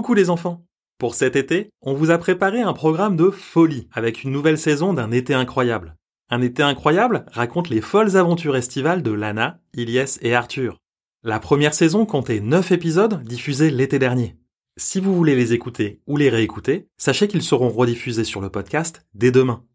Coucou les enfants Pour cet été, on vous a préparé un programme de folie avec une nouvelle saison d'un été incroyable. Un été incroyable raconte les folles aventures estivales de Lana, Ilyes et Arthur. La première saison comptait 9 épisodes diffusés l'été dernier. Si vous voulez les écouter ou les réécouter, sachez qu'ils seront rediffusés sur le podcast dès demain.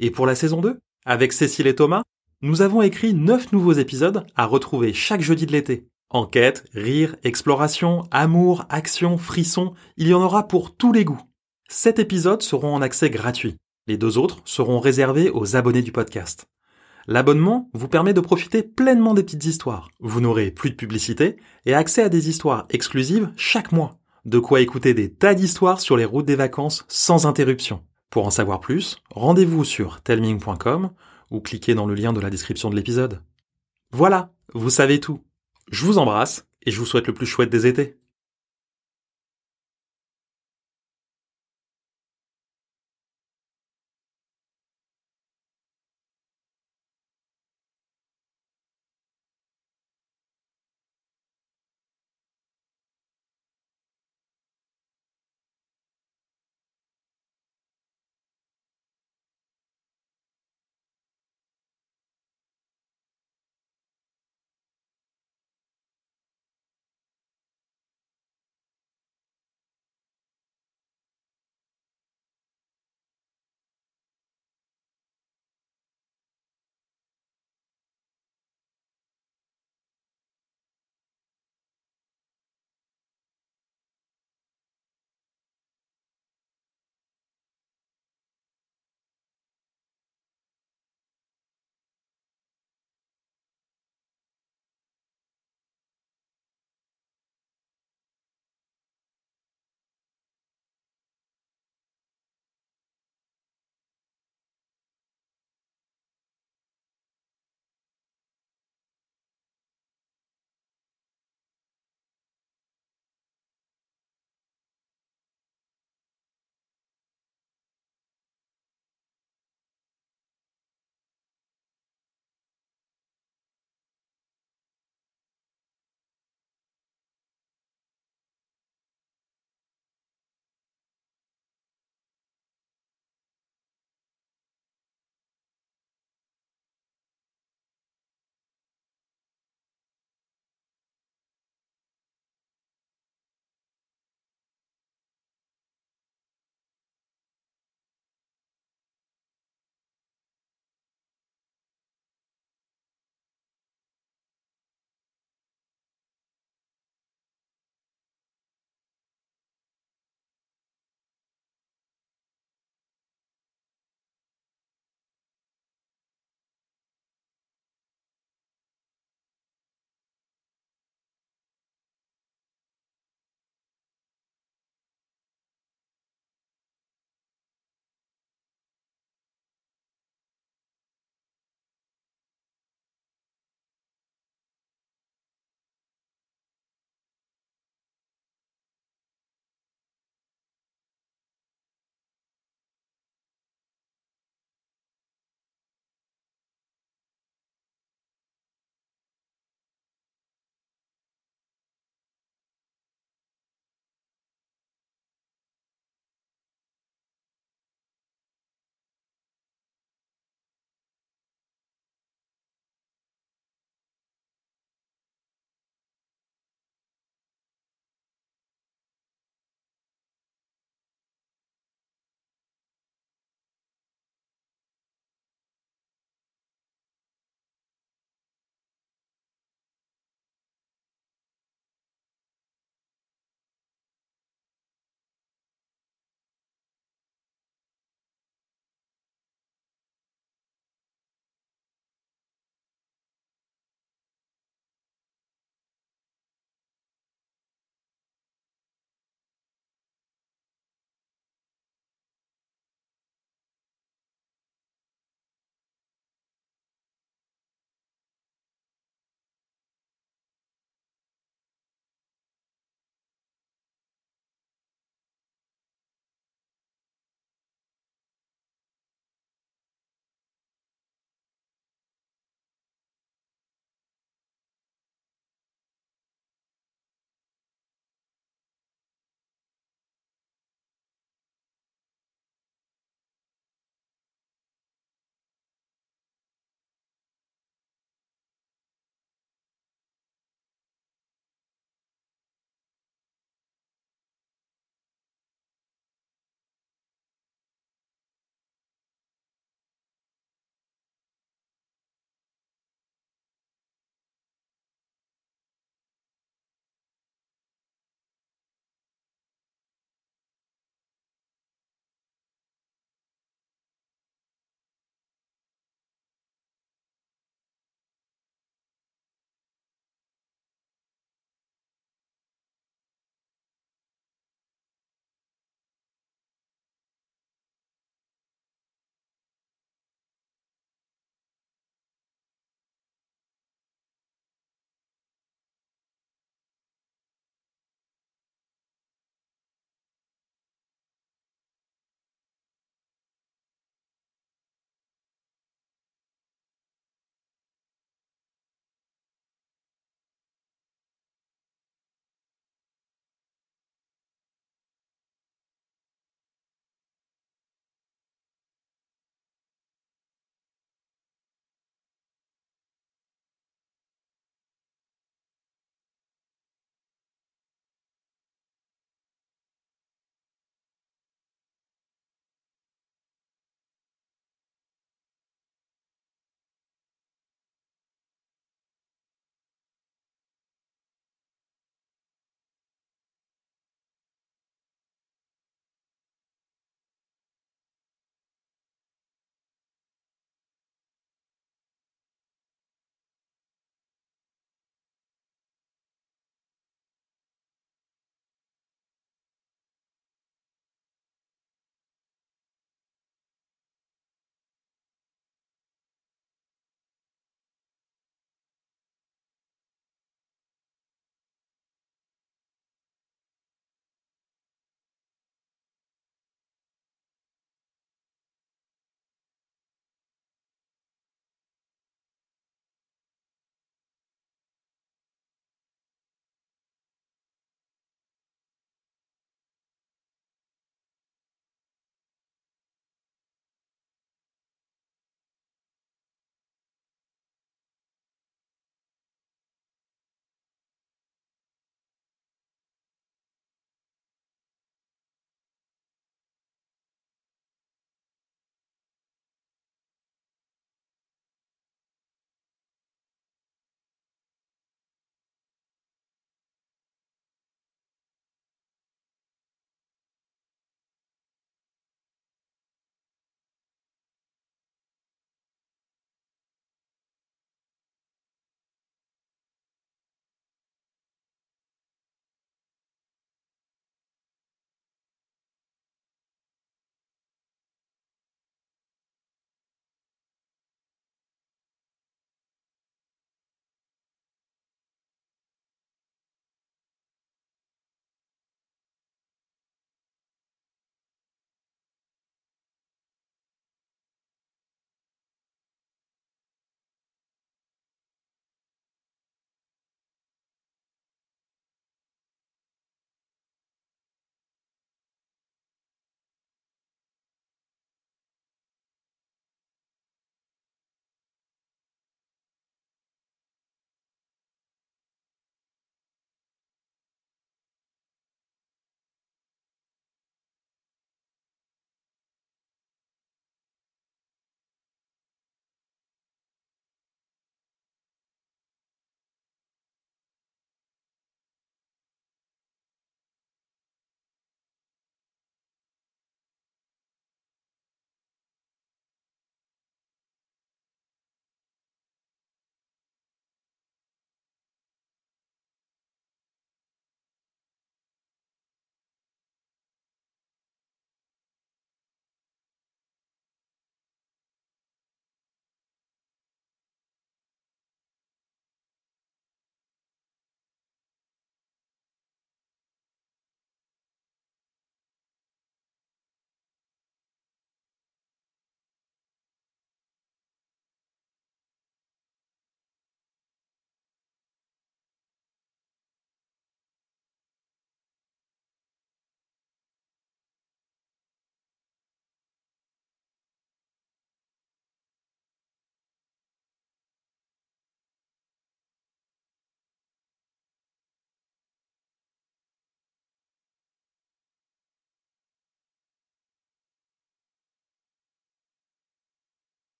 Et pour la saison 2, avec Cécile et Thomas, nous avons écrit 9 nouveaux épisodes à retrouver chaque jeudi de l'été. Enquête, rire, exploration, amour, action, frisson, il y en aura pour tous les goûts. Sept épisodes seront en accès gratuit. Les deux autres seront réservés aux abonnés du podcast. L'abonnement vous permet de profiter pleinement des petites histoires. Vous n'aurez plus de publicité et accès à des histoires exclusives chaque mois. De quoi écouter des tas d'histoires sur les routes des vacances sans interruption. Pour en savoir plus, rendez-vous sur telming.com ou cliquez dans le lien de la description de l'épisode. Voilà, vous savez tout. Je vous embrasse et je vous souhaite le plus chouette des étés.